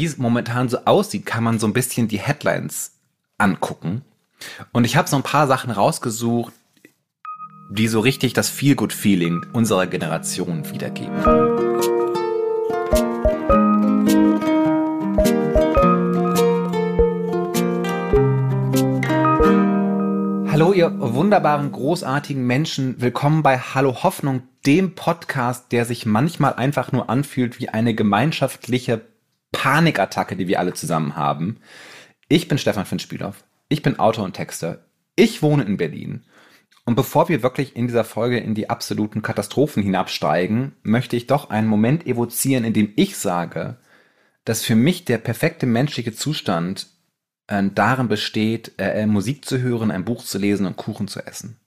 wie es momentan so aussieht, kann man so ein bisschen die Headlines angucken. Und ich habe so ein paar Sachen rausgesucht, die so richtig das Feel-Good-Feeling unserer Generation wiedergeben. Hallo, ihr wunderbaren, großartigen Menschen. Willkommen bei Hallo Hoffnung, dem Podcast, der sich manchmal einfach nur anfühlt wie eine gemeinschaftliche Panikattacke, die wir alle zusammen haben. Ich bin Stefan Finspielhoff. Ich bin Autor und Texter. Ich wohne in Berlin. Und bevor wir wirklich in dieser Folge in die absoluten Katastrophen hinabsteigen, möchte ich doch einen Moment evozieren, in dem ich sage, dass für mich der perfekte menschliche Zustand äh, darin besteht, äh, Musik zu hören, ein Buch zu lesen und Kuchen zu essen.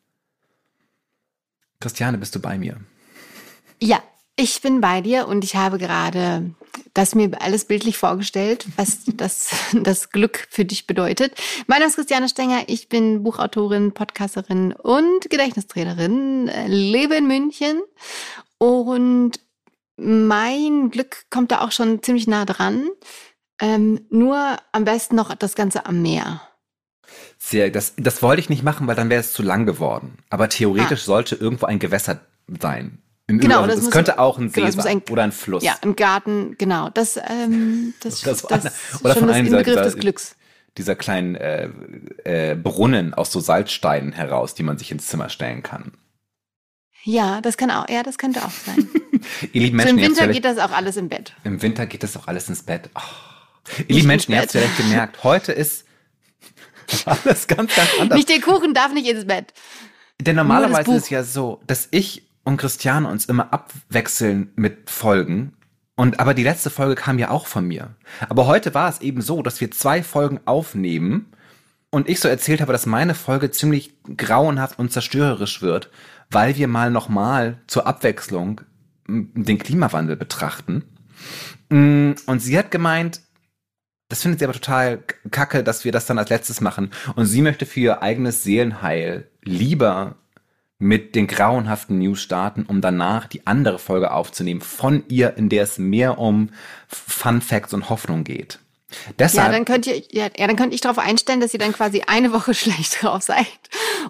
Christiane, bist du bei mir? Ja, ich bin bei dir und ich habe gerade das mir alles bildlich vorgestellt, was das, das Glück für dich bedeutet. Mein Name ist Christiane Stenger, ich bin Buchautorin, Podcasterin und Gedächtnistrainerin, lebe in München und mein Glück kommt da auch schon ziemlich nah dran. Ähm, nur am besten noch das Ganze am Meer. Sehr, das, das wollte ich nicht machen, weil dann wäre es zu lang geworden. Aber theoretisch ah. sollte irgendwo ein Gewässer sein. Im genau, Übrigen, das, muss, könnte auch ein genau, See sein oder ein Fluss. Ja, ein Garten, genau. Das, ähm, das, das, das, das oder von einem Begriff dieser, des Glücks. Dieser kleinen äh, äh, Brunnen aus so Salzsteinen heraus, die man sich ins Zimmer stellen kann. Ja, das kann auch, ja, das könnte auch sein. Ihr lieben Menschen, so Im Winter geht das auch alles im Bett. Im Winter geht das auch alles ins Bett. Oh. Ihr lieben Menschen, ihr habt es vielleicht gemerkt, heute ist alles ganz, ganz anders. Nicht der Kuchen darf nicht ins Bett. Denn normalerweise ist es ja so, dass ich und Christiane uns immer abwechseln mit Folgen. Und aber die letzte Folge kam ja auch von mir. Aber heute war es eben so, dass wir zwei Folgen aufnehmen und ich so erzählt habe, dass meine Folge ziemlich grauenhaft und zerstörerisch wird, weil wir mal nochmal zur Abwechslung den Klimawandel betrachten. Mm, und sie hat gemeint, das findet sie aber total kacke, dass wir das dann als letztes machen. Und sie möchte für ihr eigenes Seelenheil lieber mit den grauenhaften News starten, um danach die andere Folge aufzunehmen von ihr, in der es mehr um Fun Facts und Hoffnung geht. Deshalb, ja, dann könnt ihr, ja, ja, dann könnt ich darauf einstellen, dass ihr dann quasi eine Woche schlecht drauf seid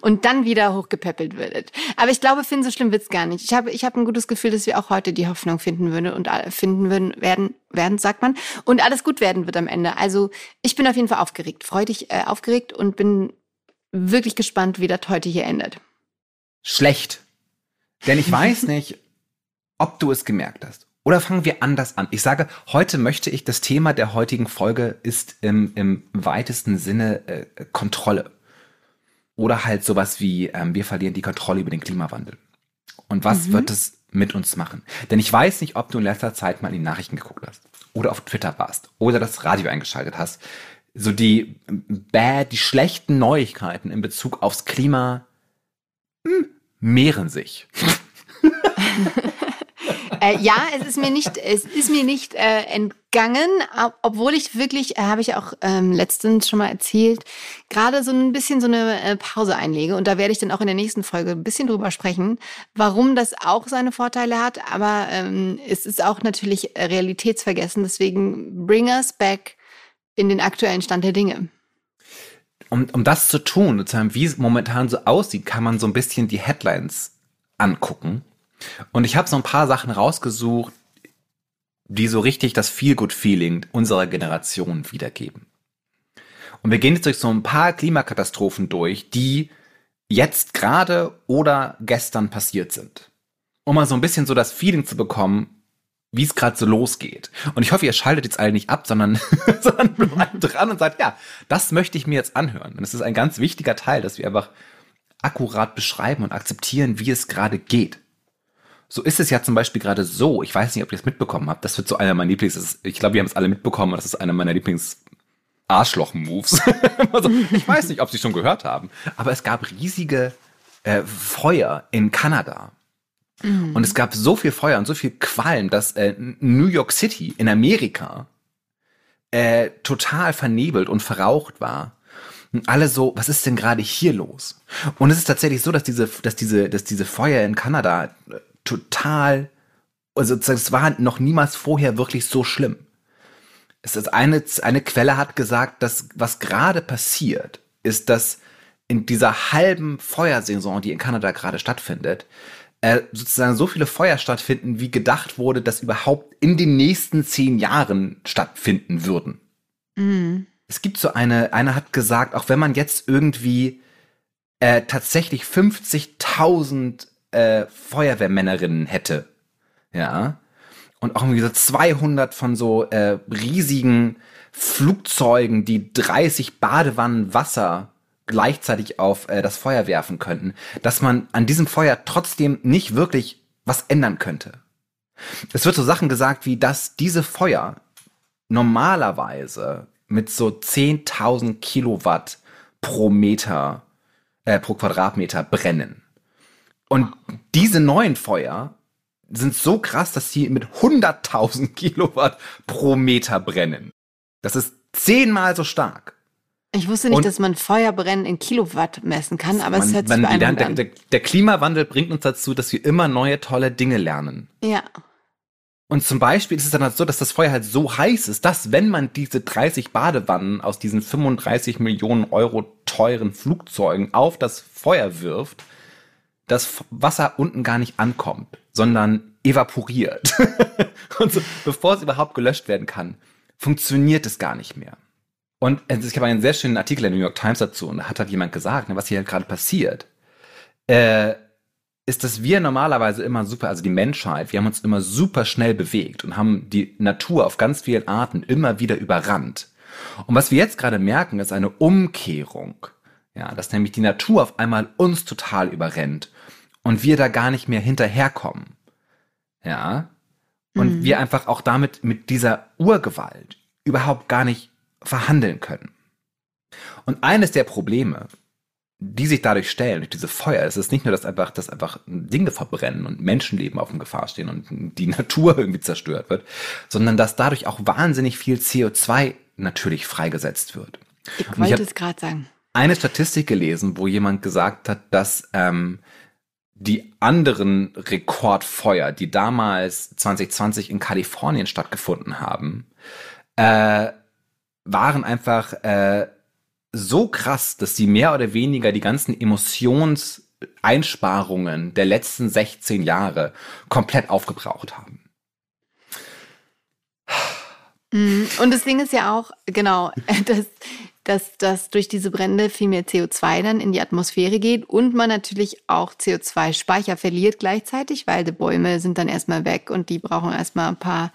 und dann wieder hochgepäppelt würdet. Aber ich glaube, Finn, so schlimm wird's gar nicht. Ich habe, ich habe ein gutes Gefühl, dass wir auch heute die Hoffnung finden würden und finden würden, werden, werden, sagt man, und alles gut werden wird am Ende. Also ich bin auf jeden Fall aufgeregt, freudig äh, aufgeregt und bin wirklich gespannt, wie das heute hier endet schlecht. Denn ich weiß nicht, ob du es gemerkt hast. Oder fangen wir anders an. Ich sage, heute möchte ich, das Thema der heutigen Folge ist im, im weitesten Sinne äh, Kontrolle. Oder halt sowas wie, ähm, wir verlieren die Kontrolle über den Klimawandel. Und was mhm. wird es mit uns machen? Denn ich weiß nicht, ob du in letzter Zeit mal in die Nachrichten geguckt hast. Oder auf Twitter warst. Oder das Radio eingeschaltet hast. So die bad, die schlechten Neuigkeiten in Bezug aufs Klima hm, mehren sich. äh, ja, es ist mir nicht, es ist mir nicht äh, entgangen, obwohl ich wirklich, äh, habe ich auch ähm, letztens schon mal erzählt, gerade so ein bisschen so eine äh, Pause einlege. Und da werde ich dann auch in der nächsten Folge ein bisschen drüber sprechen, warum das auch seine Vorteile hat, aber ähm, es ist auch natürlich realitätsvergessen, deswegen bring us back in den aktuellen Stand der Dinge um, um das zu tun, sozusagen, wie es momentan so aussieht, kann man so ein bisschen die Headlines angucken. Und ich habe so ein paar Sachen rausgesucht, die so richtig das Feel-Good-Feeling unserer Generation wiedergeben. Und wir gehen jetzt durch so ein paar Klimakatastrophen durch, die jetzt gerade oder gestern passiert sind. Um mal so ein bisschen so das Feeling zu bekommen, wie es gerade so losgeht. Und ich hoffe, ihr schaltet jetzt alle nicht ab, sondern, sondern bleibt dran und sagt, ja, das möchte ich mir jetzt anhören. Und es ist ein ganz wichtiger Teil, dass wir einfach akkurat beschreiben und akzeptieren, wie es gerade geht. So ist es ja zum Beispiel gerade so, ich weiß nicht, ob ihr es mitbekommen habt, das wird so einer meiner Lieblings, ich glaube, wir haben es alle mitbekommen, das ist einer meiner Lieblings Arschloch-Moves. also, ich weiß nicht, ob sie schon gehört haben, aber es gab riesige äh, Feuer in Kanada Mhm. Und es gab so viel Feuer und so viel Qualm, dass äh, New York City in Amerika äh, total vernebelt und verraucht war. Und alle so, was ist denn gerade hier los? Und es ist tatsächlich so, dass diese, dass diese, dass diese Feuer in Kanada äh, total, also es war noch niemals vorher wirklich so schlimm. Es ist eine, eine Quelle hat gesagt, dass was gerade passiert, ist, dass in dieser halben Feuersaison, die in Kanada gerade stattfindet, äh, sozusagen so viele Feuer stattfinden, wie gedacht wurde, dass überhaupt in den nächsten zehn Jahren stattfinden würden. Mhm. Es gibt so eine, einer hat gesagt, auch wenn man jetzt irgendwie äh, tatsächlich 50.000 äh, Feuerwehrmännerinnen hätte, ja, und auch irgendwie so 200 von so äh, riesigen Flugzeugen, die 30 Badewannen Wasser gleichzeitig auf äh, das Feuer werfen könnten, dass man an diesem Feuer trotzdem nicht wirklich was ändern könnte. Es wird so Sachen gesagt wie, dass diese Feuer normalerweise mit so 10.000 Kilowatt pro Meter, äh, pro Quadratmeter brennen. Und diese neuen Feuer sind so krass, dass sie mit 100.000 Kilowatt pro Meter brennen. Das ist zehnmal so stark. Ich wusste nicht, und dass man Feuerbrennen in Kilowatt messen kann, aber man, es hört sich man, der, der, der Klimawandel bringt uns dazu, dass wir immer neue tolle Dinge lernen. Ja. Und zum Beispiel ist es dann halt so, dass das Feuer halt so heiß ist, dass wenn man diese 30 Badewannen aus diesen 35 Millionen Euro teuren Flugzeugen auf das Feuer wirft, das Wasser unten gar nicht ankommt, sondern evaporiert. und so, bevor es überhaupt gelöscht werden kann, funktioniert es gar nicht mehr. Und ich habe einen sehr schönen Artikel in der New York Times dazu und da hat halt jemand gesagt, ne, was hier gerade passiert, äh, ist, dass wir normalerweise immer super, also die Menschheit, wir haben uns immer super schnell bewegt und haben die Natur auf ganz vielen Arten immer wieder überrannt. Und was wir jetzt gerade merken, ist eine Umkehrung. Ja, dass nämlich die Natur auf einmal uns total überrennt und wir da gar nicht mehr hinterherkommen. Ja. Und mhm. wir einfach auch damit mit dieser Urgewalt überhaupt gar nicht verhandeln können. Und eines der Probleme, die sich dadurch stellen, durch diese Feuer, ist es nicht nur, dass einfach, dass einfach Dinge verbrennen und Menschenleben auf dem Gefahr stehen und die Natur irgendwie zerstört wird, sondern dass dadurch auch wahnsinnig viel CO2 natürlich freigesetzt wird. Ich wollte es gerade sagen. Eine Statistik gelesen, wo jemand gesagt hat, dass ähm, die anderen Rekordfeuer, die damals 2020 in Kalifornien stattgefunden haben, äh, waren einfach äh, so krass, dass sie mehr oder weniger die ganzen Emotionseinsparungen der letzten 16 Jahre komplett aufgebraucht haben. Mm, und das Ding ist ja auch, genau, dass, dass, dass durch diese Brände viel mehr CO2 dann in die Atmosphäre geht und man natürlich auch CO2-Speicher verliert gleichzeitig, weil die Bäume sind dann erstmal weg und die brauchen erstmal ein paar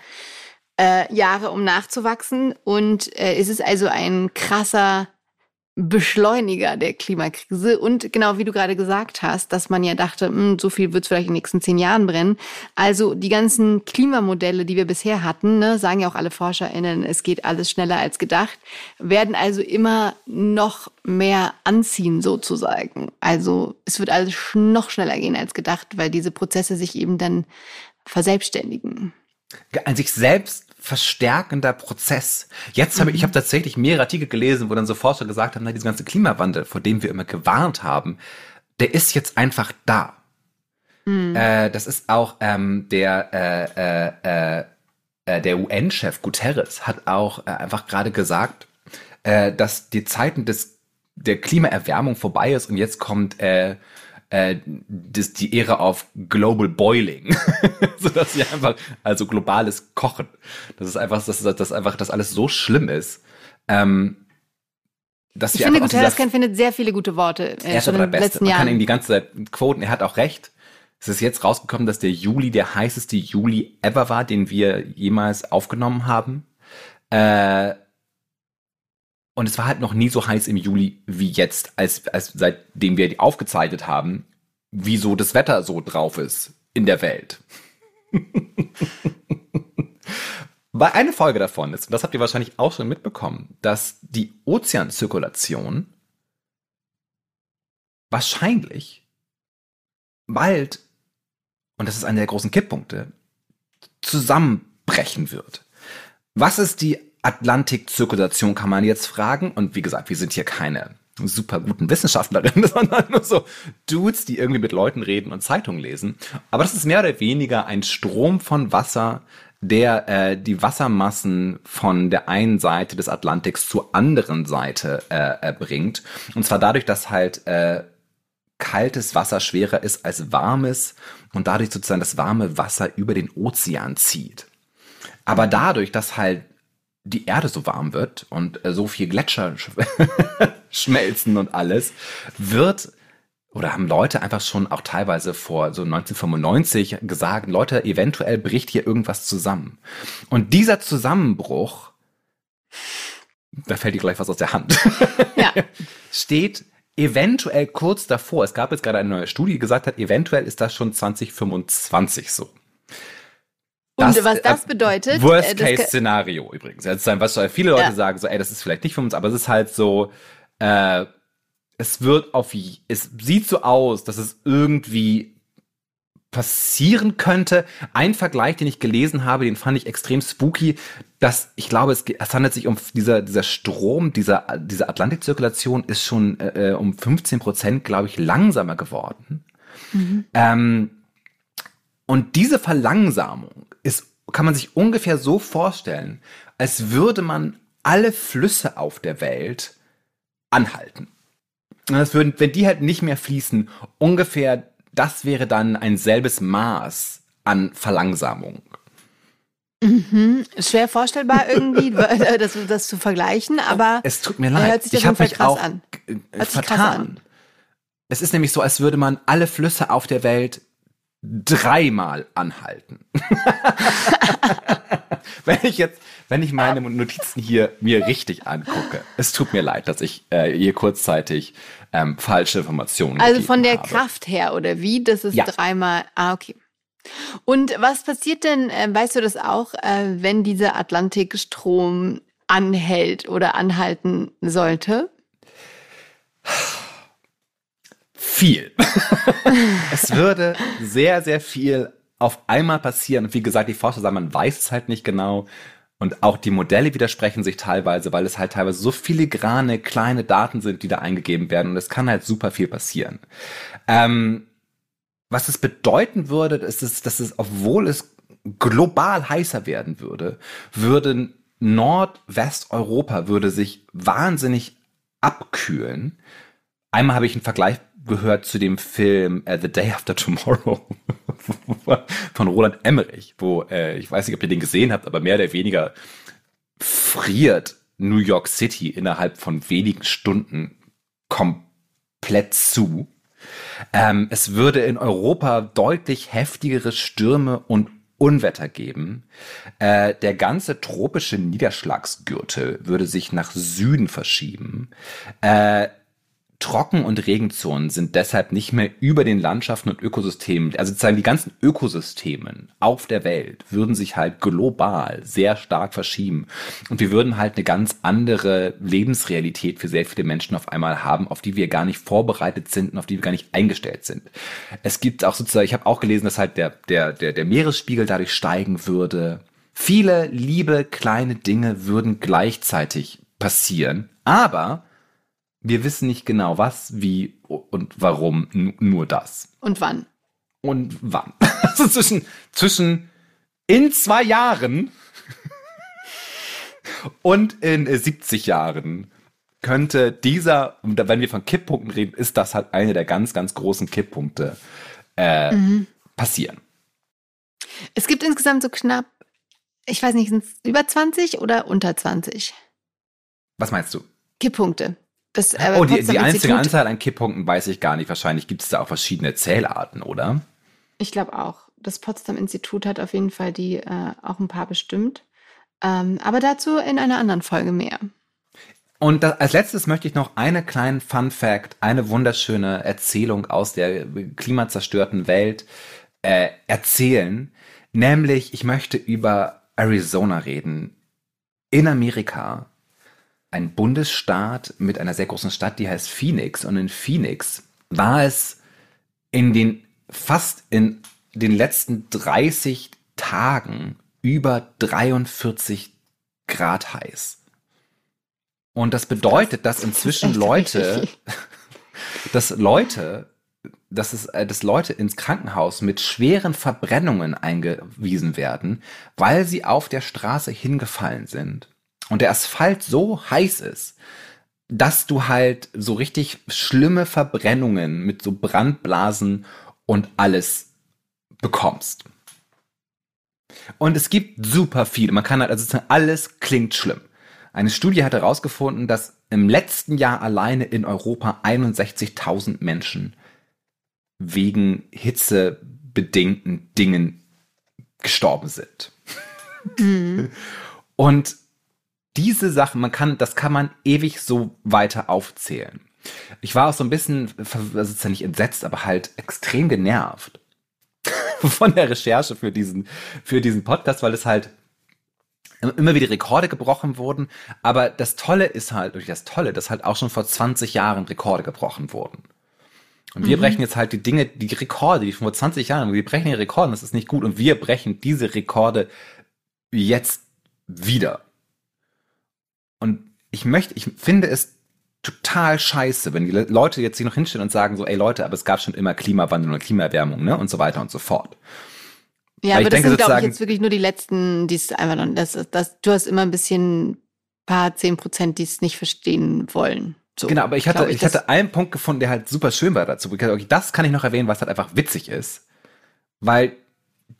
äh, Jahre, um nachzuwachsen. Und äh, es ist also ein krasser Beschleuniger der Klimakrise. Und genau wie du gerade gesagt hast, dass man ja dachte, mh, hm, so viel wird es vielleicht in den nächsten zehn Jahren brennen. Also die ganzen Klimamodelle, die wir bisher hatten, ne, sagen ja auch alle ForscherInnen, es geht alles schneller als gedacht, werden also immer noch mehr anziehen sozusagen. Also es wird alles noch schneller gehen als gedacht, weil diese Prozesse sich eben dann verselbstständigen. An sich selbst verstärkender Prozess. Jetzt habe ich, ich habe tatsächlich mehrere Artikel gelesen, wo dann so Forscher gesagt haben, na, dieser ganze Klimawandel, vor dem wir immer gewarnt haben, der ist jetzt einfach da. Mhm. Äh, das ist auch ähm, der äh, äh, äh, der UN-Chef Guterres hat auch äh, einfach gerade gesagt, äh, dass die Zeiten des der Klimaerwärmung vorbei ist und jetzt kommt äh, das, die Ehre auf Global Boiling, so dass sie einfach also globales Kochen. Das ist einfach, dass das einfach, dass alles so schlimm ist. Ähm, dass ich finde, Guterres findet sehr viele gute Worte. Äh, er ist aber der Beste. Man Jahren. kann ihm die ganze Zeit quoten. Er hat auch recht. Es ist jetzt rausgekommen, dass der Juli der heißeste Juli ever war, den wir jemals aufgenommen haben. Äh, und es war halt noch nie so heiß im Juli wie jetzt, als, als seitdem wir die aufgezeichnet haben, wieso das Wetter so drauf ist in der Welt. Weil eine Folge davon ist, und das habt ihr wahrscheinlich auch schon mitbekommen, dass die Ozeanzirkulation wahrscheinlich bald, und das ist einer der großen Kipppunkte, zusammenbrechen wird. Was ist die Atlantikzirkulation kann man jetzt fragen. Und wie gesagt, wir sind hier keine super guten Wissenschaftlerinnen, sondern nur so Dudes, die irgendwie mit Leuten reden und Zeitungen lesen. Aber das ist mehr oder weniger ein Strom von Wasser, der äh, die Wassermassen von der einen Seite des Atlantiks zur anderen Seite äh, äh, bringt. Und zwar dadurch, dass halt äh, kaltes Wasser schwerer ist als warmes und dadurch sozusagen das warme Wasser über den Ozean zieht. Aber dadurch, dass halt die Erde so warm wird und äh, so viel Gletscher schmelzen und alles, wird oder haben Leute einfach schon auch teilweise vor so 1995 gesagt, Leute, eventuell bricht hier irgendwas zusammen. Und dieser Zusammenbruch, da fällt dir gleich was aus der Hand, ja. steht eventuell kurz davor. Es gab jetzt gerade eine neue Studie, die gesagt hat, eventuell ist das schon 2025 so. Das, und was das äh, bedeutet? Worst-Case-Szenario übrigens. Also, was viele Leute ja. sagen, so, ey, das ist vielleicht nicht für uns, aber es ist halt so, äh, es wird auf, es sieht so aus, dass es irgendwie passieren könnte. Ein Vergleich, den ich gelesen habe, den fand ich extrem spooky, dass ich glaube, es, es handelt sich um dieser, dieser Strom, dieser, diese Atlantikzirkulation ist schon äh, äh um 15 Prozent, glaube ich, langsamer geworden. Mhm. Ähm, und diese Verlangsamung kann man sich ungefähr so vorstellen, als würde man alle Flüsse auf der Welt anhalten. Das würden, wenn die halt nicht mehr fließen, ungefähr, das wäre dann ein selbes Maß an Verlangsamung. Mhm. Schwer vorstellbar irgendwie, das, das, zu vergleichen, aber es tut mir leid. Hört sich das ich habe mich auch an. vertan. Es ist nämlich so, als würde man alle Flüsse auf der Welt dreimal anhalten. wenn ich jetzt, wenn ich meine Notizen hier mir richtig angucke, es tut mir leid, dass ich äh, hier kurzzeitig ähm, falsche Informationen Also von der habe. Kraft her oder wie? Das ist ja. dreimal. Ah, okay. Und was passiert denn, äh, weißt du das auch, äh, wenn dieser Atlantikstrom anhält oder anhalten sollte? Viel. es würde sehr, sehr viel auf einmal passieren. Und wie gesagt, die Forscher sagen, man weiß es halt nicht genau. Und auch die Modelle widersprechen sich teilweise, weil es halt teilweise so filigrane kleine Daten sind, die da eingegeben werden. Und es kann halt super viel passieren. Ähm, was es bedeuten würde, ist, es, dass es, obwohl es global heißer werden würde, würde Nordwesteuropa würde sich wahnsinnig abkühlen. Einmal habe ich einen Vergleich gehört zu dem Film uh, The Day After Tomorrow von Roland Emmerich, wo äh, ich weiß nicht, ob ihr den gesehen habt, aber mehr oder weniger friert New York City innerhalb von wenigen Stunden komplett zu. Ähm, es würde in Europa deutlich heftigere Stürme und Unwetter geben. Äh, der ganze tropische Niederschlagsgürtel würde sich nach Süden verschieben. Äh, Trocken- und Regenzonen sind deshalb nicht mehr über den Landschaften und Ökosystemen, also sozusagen die ganzen Ökosystemen auf der Welt würden sich halt global sehr stark verschieben. Und wir würden halt eine ganz andere Lebensrealität für sehr viele Menschen auf einmal haben, auf die wir gar nicht vorbereitet sind und auf die wir gar nicht eingestellt sind. Es gibt auch sozusagen, ich habe auch gelesen, dass halt der, der, der, der Meeresspiegel dadurch steigen würde. Viele liebe kleine Dinge würden gleichzeitig passieren. Aber wir wissen nicht genau was, wie und warum, nur das. Und wann? Und wann. Also zwischen, zwischen in zwei Jahren und in 70 Jahren könnte dieser, wenn wir von Kipppunkten reden, ist das halt eine der ganz, ganz großen Kipppunkte äh, mhm. passieren. Es gibt insgesamt so knapp, ich weiß nicht, sind es über 20 oder unter 20? Was meinst du? Kipppunkte. Das, äh, oh, die, die einzige Anzahl an Kipppunkten weiß ich gar nicht. Wahrscheinlich gibt es da auch verschiedene Zählarten, oder? Ich glaube auch. Das Potsdam-Institut hat auf jeden Fall die äh, auch ein paar bestimmt. Ähm, aber dazu in einer anderen Folge mehr. Und das, als letztes möchte ich noch einen kleinen Fun Fact, eine wunderschöne Erzählung aus der klimazerstörten Welt äh, erzählen. Nämlich, ich möchte über Arizona reden. In Amerika ein Bundesstaat mit einer sehr großen Stadt, die heißt Phoenix. Und in Phoenix war es in den fast in den letzten 30 Tagen über 43 Grad heiß. Und das bedeutet, dass inzischen Leute, dass Leute dass es, äh, dass Leute ins Krankenhaus mit schweren Verbrennungen eingewiesen werden, weil sie auf der Straße hingefallen sind und der Asphalt so heiß ist, dass du halt so richtig schlimme Verbrennungen mit so Brandblasen und alles bekommst. Und es gibt super viel. Man kann halt, also alles klingt schlimm. Eine Studie hat herausgefunden, dass im letzten Jahr alleine in Europa 61.000 Menschen wegen hitzebedingten Dingen gestorben sind. Mhm. Und diese Sachen, man kann, das kann man ewig so weiter aufzählen. Ich war auch so ein bisschen, also ist ja nicht entsetzt, aber halt extrem genervt von der Recherche für diesen, für diesen Podcast, weil es halt immer wieder Rekorde gebrochen wurden. Aber das Tolle ist halt, durch das Tolle, dass halt auch schon vor 20 Jahren Rekorde gebrochen wurden. Und wir mhm. brechen jetzt halt die Dinge, die Rekorde, die vor 20 Jahren, wir brechen die Rekorde, das ist nicht gut. Und wir brechen diese Rekorde jetzt wieder. Und ich möchte, ich finde es total scheiße, wenn die Leute jetzt sich noch hinstellen und sagen so, ey Leute, aber es gab schon immer Klimawandel und Klimaerwärmung, ne, und so weiter und so fort. Ja, Weil aber das denke, sind, glaube ich, jetzt wirklich nur die letzten, die es einfach noch, das, das, du hast immer ein bisschen paar zehn Prozent, die es nicht verstehen wollen. So, genau, aber ich hatte, ich, ich hatte einen Punkt gefunden, der halt super schön war dazu. Okay, das kann ich noch erwähnen, was halt einfach witzig ist. Weil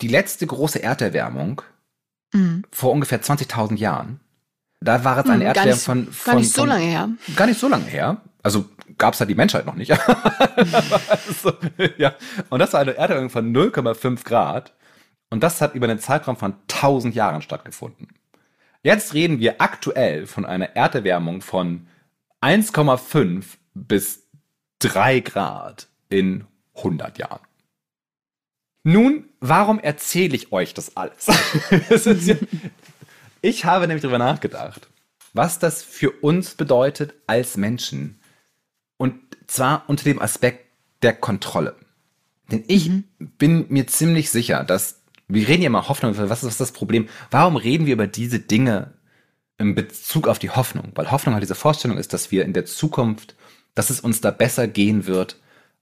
die letzte große Erderwärmung mhm. vor ungefähr 20.000 Jahren, da war es eine mhm, Erdwärmung von, von. Gar nicht so lange her. Gar nicht so lange her. Also gab es halt die Menschheit noch nicht. also, ja. Und das war eine Erderwärmung von 0,5 Grad. Und das hat über einen Zeitraum von 1000 Jahren stattgefunden. Jetzt reden wir aktuell von einer Erderwärmung von 1,5 bis 3 Grad in 100 Jahren. Nun, warum erzähle ich euch das alles? ich habe nämlich darüber nachgedacht, was das für uns bedeutet als Menschen. Und zwar unter dem Aspekt der Kontrolle. Denn ich mhm. bin mir ziemlich sicher, dass wir reden ja immer Hoffnung, was ist das Problem? Warum reden wir über diese Dinge in Bezug auf die Hoffnung? Weil Hoffnung halt diese Vorstellung ist, dass wir in der Zukunft, dass es uns da besser gehen wird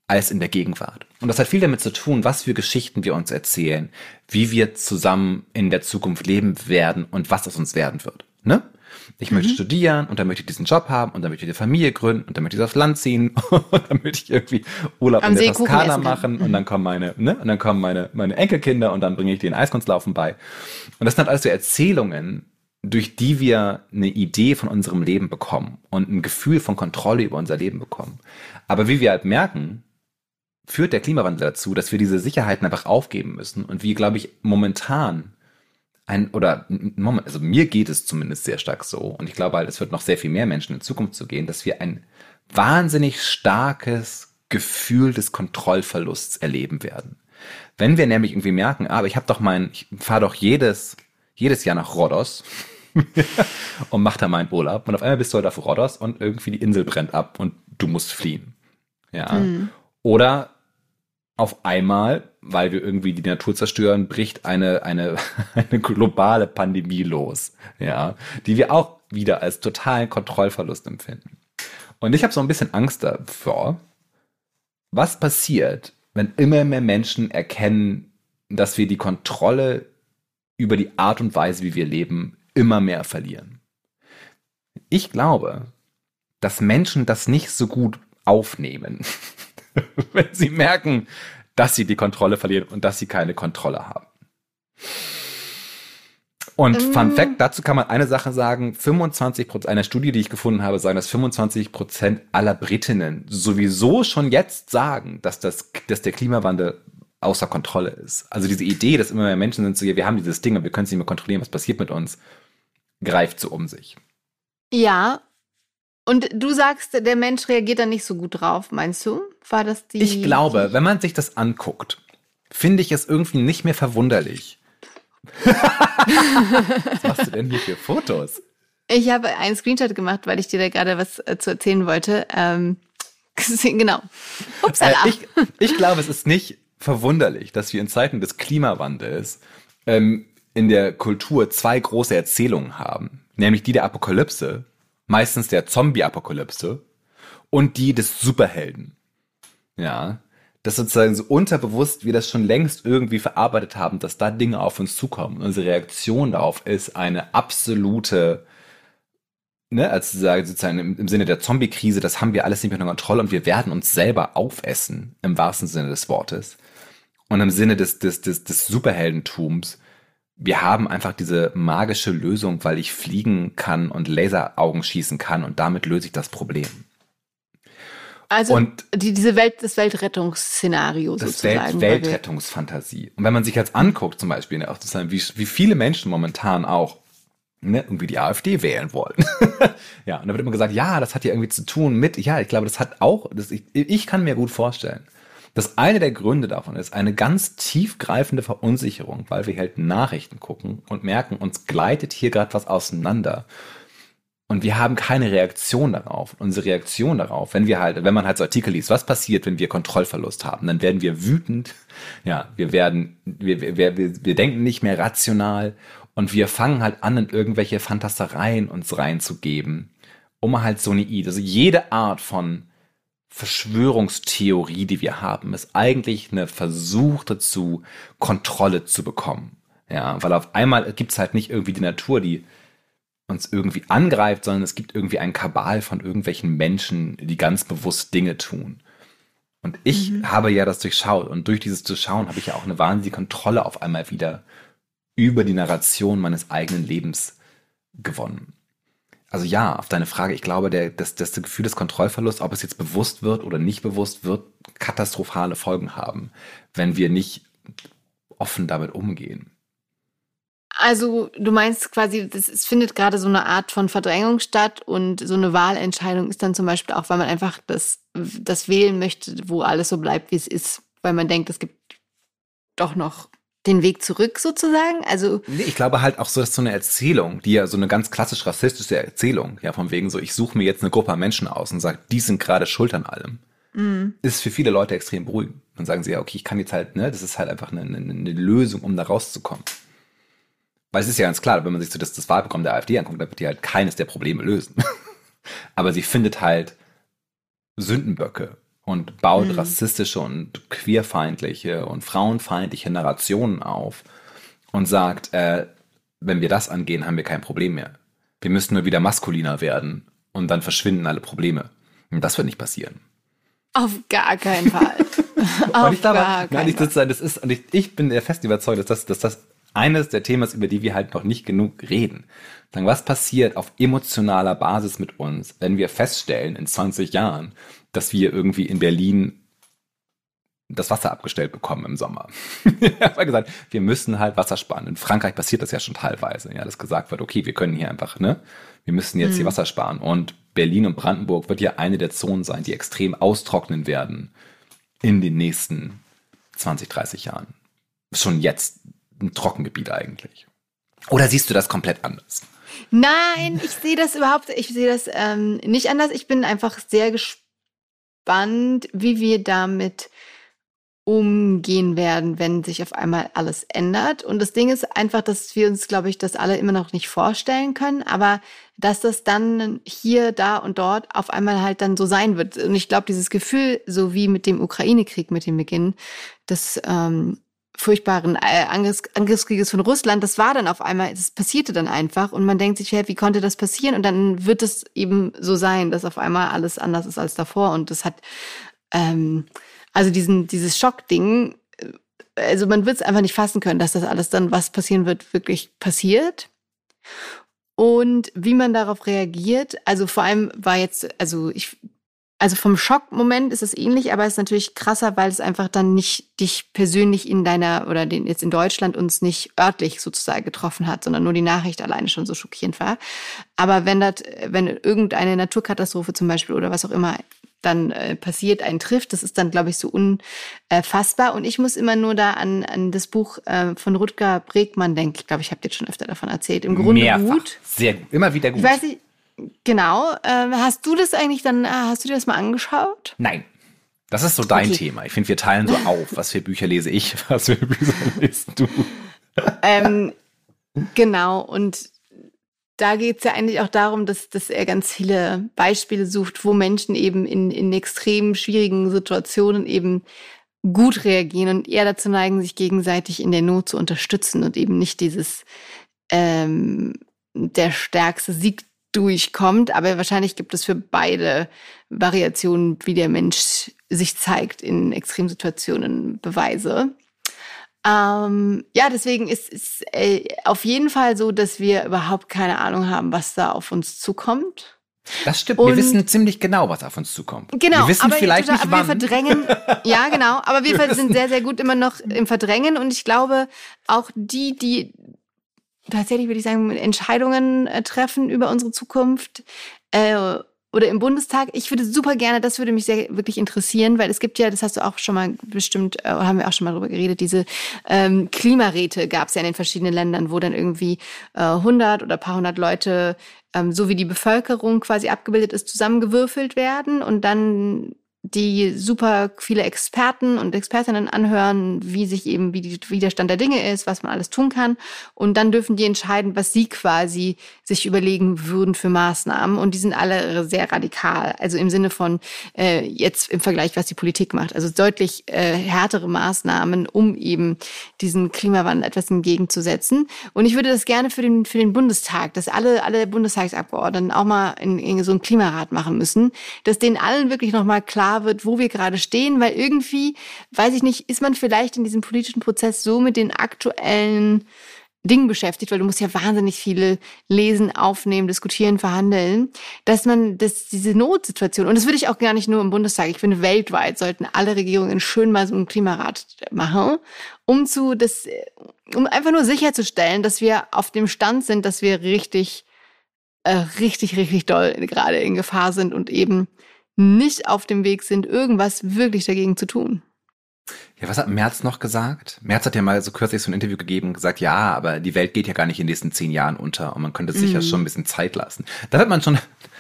als in der Gegenwart. Und das hat viel damit zu tun, was für Geschichten wir uns erzählen, wie wir zusammen in der Zukunft leben werden und was aus uns werden wird. Ne? Ich möchte mhm. studieren und dann möchte ich diesen Job haben und dann möchte ich eine Familie gründen und dann möchte ich aufs Land ziehen und dann möchte ich irgendwie Urlaub Am in der Toskana machen mhm. und dann kommen meine, ne, und dann kommen meine, meine Enkelkinder und dann bringe ich denen Eiskunstlaufen bei. Und das sind halt alles so Erzählungen, durch die wir eine Idee von unserem Leben bekommen und ein Gefühl von Kontrolle über unser Leben bekommen. Aber wie wir halt merken, führt der Klimawandel dazu, dass wir diese Sicherheiten einfach aufgeben müssen und wie, glaube ich, momentan ein, oder Moment, also mir geht es zumindest sehr stark so, und ich glaube halt, es wird noch sehr viel mehr Menschen in Zukunft zu gehen, dass wir ein wahnsinnig starkes Gefühl des Kontrollverlusts erleben werden. Wenn wir nämlich irgendwie merken, aber ich habe doch mein, ich fahre doch jedes, jedes Jahr nach Rhodos und mach da meinen Urlaub und auf einmal bist du halt auf Rhodos und irgendwie die Insel brennt ab und du musst fliehen. Ja. Mhm. Oder auf einmal, weil wir irgendwie die Natur zerstören, bricht eine, eine, eine globale Pandemie los, ja, die wir auch wieder als totalen Kontrollverlust empfinden. Und ich habe so ein bisschen Angst davor, was passiert, wenn immer mehr Menschen erkennen, dass wir die Kontrolle über die Art und Weise, wie wir leben, immer mehr verlieren. Ich glaube, dass Menschen das nicht so gut aufnehmen. wenn sie merken, dass sie die Kontrolle verlieren und dass sie keine Kontrolle haben. Und mm. Fun Fact, dazu kann man eine Sache sagen, 25 Prozent, einer Studie, die ich gefunden habe, sagen, dass 25 Prozent aller Britinnen sowieso schon jetzt sagen, dass das, dass der Klimawandel außer Kontrolle ist. Also diese Idee, dass immer mehr Menschen sind so, ja, wir haben dieses Ding und wir können es nicht mehr kontrollieren, was passiert mit uns, greift so um sich. Ja, und du sagst, der Mensch reagiert da nicht so gut drauf, meinst du? War das die. Ich glaube, wenn man sich das anguckt, finde ich es irgendwie nicht mehr verwunderlich. was machst du denn hier für Fotos? Ich habe einen Screenshot gemacht, weil ich dir da gerade was äh, zu erzählen wollte. Ähm, genau. Upsala. Äh, ich, ich glaube, es ist nicht verwunderlich, dass wir in Zeiten des Klimawandels ähm, in der Kultur zwei große Erzählungen haben. Nämlich die der Apokalypse meistens der Zombie-Apokalypse und die des Superhelden. Ja, dass sozusagen so unterbewusst wir das schon längst irgendwie verarbeitet haben, dass da Dinge auf uns zukommen. Und unsere Reaktion darauf ist eine absolute, ne, als sozusagen im, im Sinne der Zombie-Krise, das haben wir alles nicht mehr unter Kontrolle und wir werden uns selber aufessen, im wahrsten Sinne des Wortes. Und im Sinne des, des, des, des Superheldentums, wir haben einfach diese magische Lösung, weil ich fliegen kann und Laseraugen schießen kann und damit löse ich das Problem. Also und die, diese Welt, das Weltrettungsszenario das sozusagen. Welt, Weltrettungsfantasie. Und wenn man sich jetzt anguckt, zum Beispiel, ne, auch sozusagen, wie, wie viele Menschen momentan auch ne, irgendwie die AfD wählen wollen. ja, und da wird immer gesagt, ja, das hat ja irgendwie zu tun mit, ja, ich glaube, das hat auch, das, ich, ich kann mir gut vorstellen, dass eine der Gründe davon ist eine ganz tiefgreifende Verunsicherung, weil wir halt Nachrichten gucken und merken, uns gleitet hier gerade was auseinander. Und wir haben keine Reaktion darauf. Unsere Reaktion darauf, wenn wir halt, wenn man halt so Artikel liest, was passiert, wenn wir Kontrollverlust haben, dann werden wir wütend. Ja, wir werden, wir, wir, wir, wir denken nicht mehr rational und wir fangen halt an, in irgendwelche Fantastereien uns reinzugeben, um halt so eine Idee, also jede Art von Verschwörungstheorie, die wir haben, ist eigentlich eine Versuch dazu, Kontrolle zu bekommen. Ja, weil auf einmal gibt's halt nicht irgendwie die Natur, die uns irgendwie angreift, sondern es gibt irgendwie ein Kabal von irgendwelchen Menschen, die ganz bewusst Dinge tun. Und ich mhm. habe ja das durchschaut und durch dieses Durchschauen habe ich ja auch eine wahnsinnige Kontrolle auf einmal wieder über die Narration meines eigenen Lebens gewonnen. Also ja, auf deine Frage, ich glaube, der, das, das Gefühl des Kontrollverlusts, ob es jetzt bewusst wird oder nicht bewusst wird, katastrophale Folgen haben, wenn wir nicht offen damit umgehen. Also du meinst quasi, das, es findet gerade so eine Art von Verdrängung statt und so eine Wahlentscheidung ist dann zum Beispiel auch, weil man einfach das, das wählen möchte, wo alles so bleibt, wie es ist, weil man denkt, es gibt doch noch den Weg zurück sozusagen? Also nee, ich glaube halt auch so, dass so eine Erzählung, die ja so eine ganz klassisch rassistische Erzählung, ja von wegen so, ich suche mir jetzt eine Gruppe an Menschen aus und sage, die sind gerade schuld an allem, mm. ist für viele Leute extrem beruhigend. Dann sagen sie ja, okay, ich kann jetzt halt, ne, das ist halt einfach eine, eine, eine Lösung, um da rauszukommen. Weil es ist ja ganz klar, wenn man sich so das, das Wahlprogramm der AfD anguckt, dann wird die halt keines der Probleme lösen. Aber sie findet halt Sündenböcke und baut mhm. rassistische und queerfeindliche und frauenfeindliche Narrationen auf und sagt, äh, wenn wir das angehen, haben wir kein Problem mehr. Wir müssen nur wieder maskuliner werden und dann verschwinden alle Probleme. Und das wird nicht passieren. Auf gar keinen Fall. Auf ich glaube, gar nein, ich, das, das ist, und ich, ich bin der fest überzeugt, dass das, dass das eines der Themen, über die wir halt noch nicht genug reden. Sagen, was passiert auf emotionaler Basis mit uns, wenn wir feststellen in 20 Jahren, dass wir irgendwie in Berlin das Wasser abgestellt bekommen im Sommer. ich habe gesagt, wir müssen halt Wasser sparen. In Frankreich passiert das ja schon teilweise, ja, dass gesagt wird, okay, wir können hier einfach, ne, wir müssen jetzt mhm. hier Wasser sparen. Und Berlin und Brandenburg wird ja eine der Zonen sein, die extrem austrocknen werden in den nächsten 20, 30 Jahren. Schon jetzt ein Trockengebiet eigentlich. Oder siehst du das komplett anders? Nein, ich sehe das überhaupt, ich sehe das ähm, nicht anders. Ich bin einfach sehr gespannt, wie wir damit umgehen werden, wenn sich auf einmal alles ändert. Und das Ding ist einfach, dass wir uns, glaube ich, das alle immer noch nicht vorstellen können, aber dass das dann hier, da und dort auf einmal halt dann so sein wird. Und ich glaube, dieses Gefühl, so wie mit dem Ukraine-Krieg, mit dem Beginn, das ähm, furchtbaren äh, Angriffs Angriffskrieges von Russland, das war dann auf einmal, das passierte dann einfach und man denkt sich, hey, wie konnte das passieren? Und dann wird es eben so sein, dass auf einmal alles anders ist als davor und das hat, ähm, also diesen, dieses Schockding, äh, also man wird es einfach nicht fassen können, dass das alles dann, was passieren wird, wirklich passiert. Und wie man darauf reagiert, also vor allem war jetzt, also ich also vom Schockmoment ist es ähnlich, aber es ist natürlich krasser, weil es einfach dann nicht dich persönlich in deiner oder den jetzt in Deutschland uns nicht örtlich sozusagen getroffen hat, sondern nur die Nachricht alleine schon so schockierend war. Aber wenn das, wenn irgendeine Naturkatastrophe zum Beispiel oder was auch immer dann äh, passiert, einen trifft, das ist dann, glaube ich, so unfassbar. Und ich muss immer nur da an, an das Buch äh, von Rutger Bregmann denken. Ich glaube, ich habe dir schon öfter davon erzählt. Im Grunde Mehrfach. gut. Sehr, immer wieder gut. Ich weiß nicht, Genau. Äh, hast du das eigentlich dann, äh, hast du dir das mal angeschaut? Nein. Das ist so dein okay. Thema. Ich finde, wir teilen so auf, was für Bücher lese ich, was für Bücher liest du. Ähm, genau, und da geht es ja eigentlich auch darum, dass, dass er ganz viele Beispiele sucht, wo Menschen eben in, in extrem schwierigen Situationen eben gut reagieren und eher dazu neigen, sich gegenseitig in der Not zu unterstützen und eben nicht dieses ähm, der stärkste Sieg durchkommt. Aber wahrscheinlich gibt es für beide Variationen, wie der Mensch sich zeigt in Extremsituationen, Beweise. Ähm, ja, deswegen ist es äh, auf jeden Fall so, dass wir überhaupt keine Ahnung haben, was da auf uns zukommt. Das stimmt. Und wir wissen ziemlich genau, was auf uns zukommt. Genau. Wir wissen aber vielleicht total, nicht, aber wann. wir verdrängen. ja, genau. Aber wir sind sehr, sehr gut immer noch im Verdrängen. Und ich glaube, auch die, die tatsächlich, würde ich sagen, Entscheidungen äh, treffen über unsere Zukunft, äh, oder im Bundestag. Ich würde super gerne, das würde mich sehr wirklich interessieren, weil es gibt ja, das hast du auch schon mal bestimmt, äh, haben wir auch schon mal drüber geredet, diese ähm, Klimaräte gab es ja in den verschiedenen Ländern, wo dann irgendwie äh, 100 oder paar hundert Leute, ähm, so wie die Bevölkerung quasi abgebildet ist, zusammengewürfelt werden und dann die super viele Experten und Expertinnen anhören, wie sich eben, wie, die, wie der Stand der Dinge ist, was man alles tun kann. Und dann dürfen die entscheiden, was sie quasi sich überlegen würden für Maßnahmen. Und die sind alle sehr radikal. Also im Sinne von äh, jetzt im Vergleich, was die Politik macht. Also deutlich äh, härtere Maßnahmen, um eben diesen Klimawandel etwas entgegenzusetzen. Und ich würde das gerne für den, für den Bundestag, dass alle, alle Bundestagsabgeordneten auch mal in, in so einen Klimarat machen müssen, dass denen allen wirklich nochmal klar klar wird, wo wir gerade stehen, weil irgendwie, weiß ich nicht, ist man vielleicht in diesem politischen Prozess so mit den aktuellen Dingen beschäftigt, weil du musst ja wahnsinnig viele lesen, aufnehmen, diskutieren, verhandeln, dass man das, diese Notsituation, und das würde ich auch gar nicht nur im Bundestag, ich finde weltweit sollten alle Regierungen schön mal so einen Klimarat machen, um zu, das, um einfach nur sicherzustellen, dass wir auf dem Stand sind, dass wir richtig, äh, richtig, richtig doll gerade in Gefahr sind und eben nicht auf dem Weg sind, irgendwas wirklich dagegen zu tun. Ja, was hat Merz noch gesagt? Merz hat ja mal so kürzlich so ein Interview gegeben und gesagt, ja, aber die Welt geht ja gar nicht in den nächsten zehn Jahren unter und man könnte sich mm. ja schon ein bisschen Zeit lassen. Da wird man schon,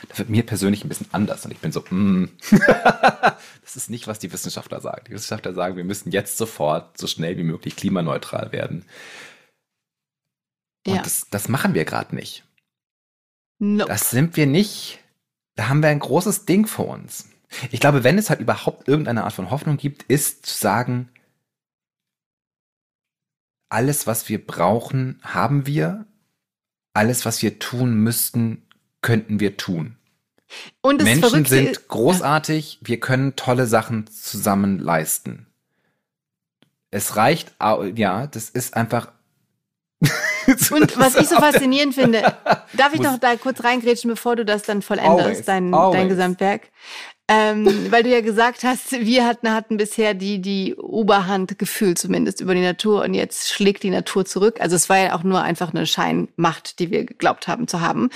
da wird mir persönlich ein bisschen anders und ich bin so, mm. das ist nicht, was die Wissenschaftler sagen. Die Wissenschaftler sagen, wir müssen jetzt sofort so schnell wie möglich klimaneutral werden. Und ja. das, das machen wir gerade nicht. Nope. Das sind wir nicht da haben wir ein großes Ding vor uns. Ich glaube, wenn es halt überhaupt irgendeine Art von Hoffnung gibt, ist zu sagen, alles, was wir brauchen, haben wir. Alles, was wir tun müssten, könnten wir tun. Und Menschen Verrückte sind großartig, wir können tolle Sachen zusammen leisten. Es reicht, ja, das ist einfach Und was ich so faszinierend finde, darf ich noch da kurz reingrätschen, bevor du das dann vollendest, always, dein, always. dein Gesamtwerk? Ähm, weil du ja gesagt hast, wir hatten, hatten bisher die, die Oberhand gefühlt zumindest über die Natur und jetzt schlägt die Natur zurück. Also es war ja auch nur einfach eine Scheinmacht, die wir geglaubt haben zu haben.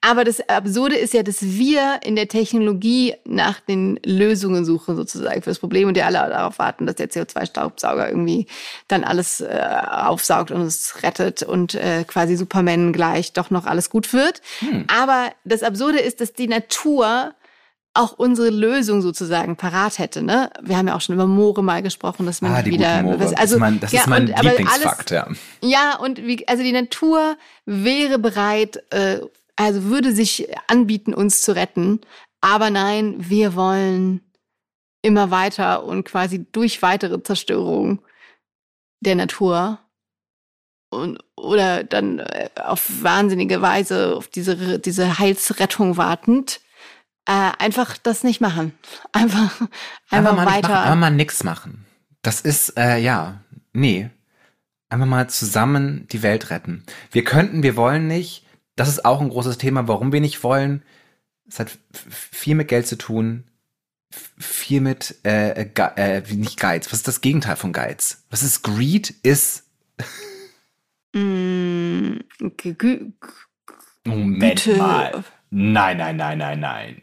Aber das Absurde ist ja, dass wir in der Technologie nach den Lösungen suchen sozusagen für das Problem und die alle darauf warten, dass der CO2-Staubsauger irgendwie dann alles äh, aufsaugt und es rettet und äh, quasi Superman gleich doch noch alles gut wird. Hm. Aber das Absurde ist, dass die Natur auch unsere Lösung sozusagen parat hätte. Ne? Wir haben ja auch schon über Moore mal gesprochen, dass man ah, wieder. Was, also, das ist mein, das ja, ist mein und, Lieblingsfakt, alles, ja. Ja, und wie, also die Natur wäre bereit, äh, also würde sich anbieten, uns zu retten. Aber nein, wir wollen immer weiter und quasi durch weitere Zerstörung der Natur und, oder dann äh, auf wahnsinnige Weise auf diese, diese Heilsrettung wartend äh, einfach das nicht machen. Einfach, einfach, einfach weiter. Machen, einfach mal nix machen. Das ist, äh, ja, nee. Einfach mal zusammen die Welt retten. Wir könnten, wir wollen nicht. Das ist auch ein großes Thema, warum wir nicht wollen. Es hat viel mit Geld zu tun, viel mit, äh, äh, nicht Geiz. Was ist das Gegenteil von Geiz? Was ist Greed? Ist. mm, Moment Güte. mal. Nein, nein, nein, nein, nein.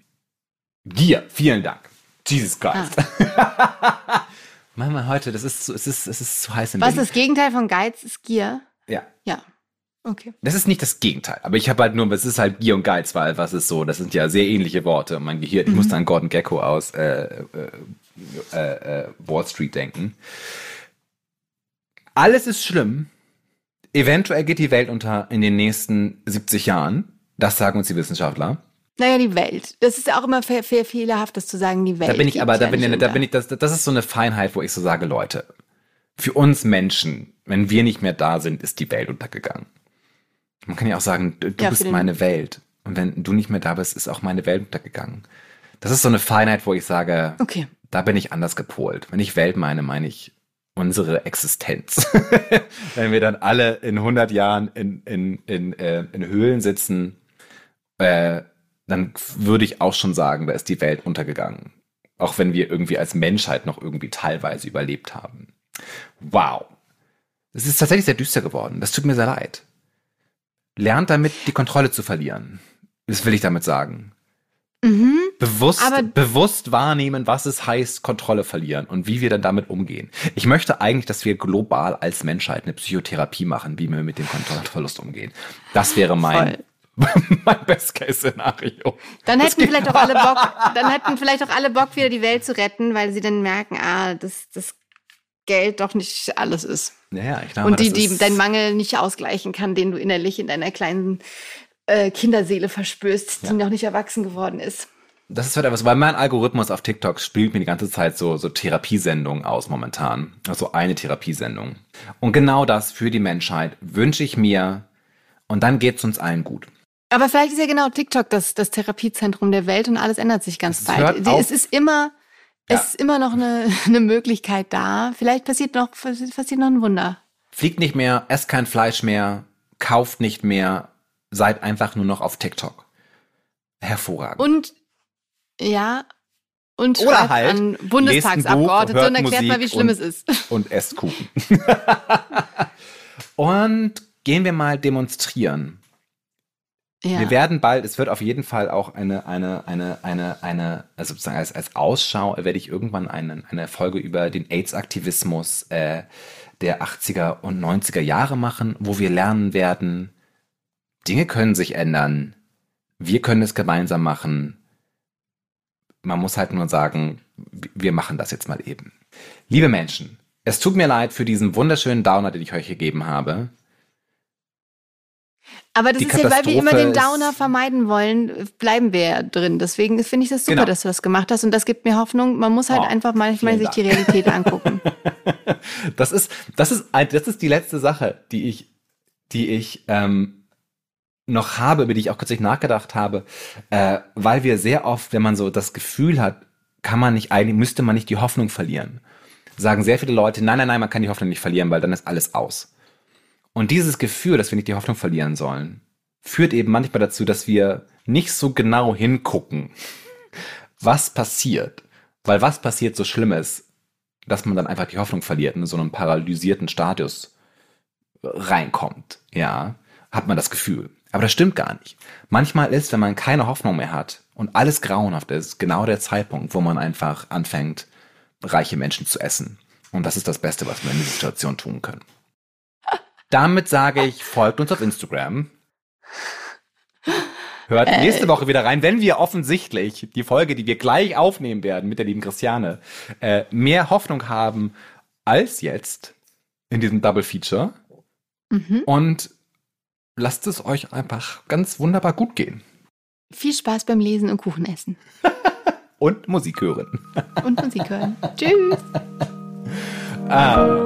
Dir, vielen Dank. Jesus Christ. Ah. Wir heute, das ist, es ist, es ist zu heiß im Was ist das Gegenteil von Geiz ist Gier? Ja. Ja. Okay. Das ist nicht das Gegenteil, aber ich habe halt nur, es ist halt Gier und Geiz, weil was ist so, das sind ja sehr ähnliche Worte. Mein Gehirn, mhm. ich musste an Gordon Gecko aus äh, äh, äh, Wall Street denken. Alles ist schlimm. Eventuell geht die Welt unter in den nächsten 70 Jahren. Das sagen uns die Wissenschaftler. Naja, die Welt. Das ist ja auch immer fe- fehlerhaft, das zu sagen, die Welt. Da bin ich aber, da ja bin, ich, da bin ich, das, das ist so eine Feinheit, wo ich so sage, Leute, für uns Menschen, wenn wir nicht mehr da sind, ist die Welt untergegangen. Man kann ja auch sagen, du, Ja, bist meine Welt. Und wenn du nicht mehr da bist, ist auch meine Welt untergegangen. Das ist so eine Feinheit, wo ich sage, Okay. da bin ich anders gepolt. Wenn ich Welt meine, meine ich unsere Existenz. Wenn wir dann alle in 100 Jahren in, in, in, äh, in Höhlen sitzen, äh, dann würde ich auch schon sagen, da ist die Welt untergegangen. Auch wenn wir irgendwie als Menschheit noch irgendwie teilweise überlebt haben. Wow. Es ist tatsächlich sehr düster geworden. Das tut mir sehr leid. Lernt damit, die Kontrolle zu verlieren. Das will ich damit sagen Mhm. bewusst, bewusst wahrnehmen, was es heißt, Kontrolle verlieren und wie wir dann damit umgehen. Ich möchte eigentlich, dass wir global als Menschheit eine Psychotherapie machen, wie wir mit dem Kontrollverlust umgehen. Das wäre mein, mein Best-Case-Szenario. Dann Das hätten geht- vielleicht auch alle Bock, dann hätten vielleicht auch alle Bock, wieder die Welt zu retten, weil sie dann merken, ah, dass das Geld doch nicht alles ist. Ja, ich glaube, Und die, das die deinen Mangel nicht ausgleichen kann, den du innerlich in deiner kleinen äh, Kinderseele verspürst, die noch nicht erwachsen geworden ist. Das ist halt etwas, weil mein Algorithmus auf TikTok spielt mir die ganze Zeit so, so Therapiesendungen aus momentan. Also eine Therapiesendung. Und genau das für die Menschheit wünsche ich mir. Und dann geht's uns allen gut. Aber vielleicht ist ja genau TikTok das, das Therapiezentrum der Welt und alles ändert sich ganz Es bald. hört Die- auf- Es ist immer, Ja. es ist immer noch eine, eine Möglichkeit da. Vielleicht passiert noch, passiert noch ein Wunder. Fliegt nicht mehr, esst kein Fleisch mehr, kauft nicht mehr, seid einfach nur noch auf TikTok. Hervorragend. Und ja, und Oder halt, an Bundestagsabgeordnete Buch, und erklärt mal, wie Musik schlimm und- es ist. und esst Kuchen. und gehen wir mal demonstrieren. Ja. Wir werden bald, es wird auf jeden Fall auch eine, eine, eine, eine, eine, also sozusagen als, als Ausschau werde ich irgendwann eine, eine Folge über den AIDS-Aktivismus äh, der 80er und 90er Jahre machen, wo wir lernen werden, Dinge können sich ändern. Wir können es gemeinsam machen. Man muss halt nur sagen, wir machen das jetzt mal eben. Liebe Menschen, es tut mir leid für diesen wunderschönen Downer, den ich euch gegeben habe. Aber das ist ja, weil wir immer den Downer vermeiden bleiben wir ja drin. Deswegen finde ich das super, Genau. dass du das gemacht hast und das gibt mir Hoffnung. Man muss halt Oh, einfach manchmal sich die Realität angucken. Das ist, das ist, das ist die letzte Sache, die ich, die ich ähm, noch habe, über die ich auch kürzlich nachgedacht habe, äh, weil wir sehr oft, wenn man so das Gefühl hat, kann man nicht eigentlich, müsste man nicht die Hoffnung verlieren. Sagen sehr viele Leute, nein, nein, nein, man kann die Hoffnung nicht verlieren, weil dann ist alles aus. Und dieses Gefühl, dass wir nicht die Hoffnung verlieren sollen, führt eben manchmal dazu, dass wir nicht so genau hingucken, was passiert. Weil was passiert so Schlimmes, dass man dann einfach die Hoffnung verliert in so einen paralysierten Status reinkommt. Ja, hat man das Gefühl. Aber das stimmt gar nicht. Manchmal ist, wenn man keine Hoffnung mehr hat und alles grauenhaft ist, genau der Zeitpunkt, wo man einfach anfängt, reiche Menschen zu essen. Und das ist das Beste, was wir in dieser Situation tun können. Damit sage ich, folgt uns auf Instagram. Hört Äh. nächste Woche wieder rein, wenn wir offensichtlich die Folge, die wir gleich aufnehmen werden mit der lieben Christiane, äh, mehr Hoffnung haben als jetzt in diesem Double Feature. Mhm. Und lasst es euch einfach ganz wunderbar gut gehen. Viel Spaß beim Lesen und Kuchen essen. Und Musik hören. Und Musik hören. Tschüss. Ah.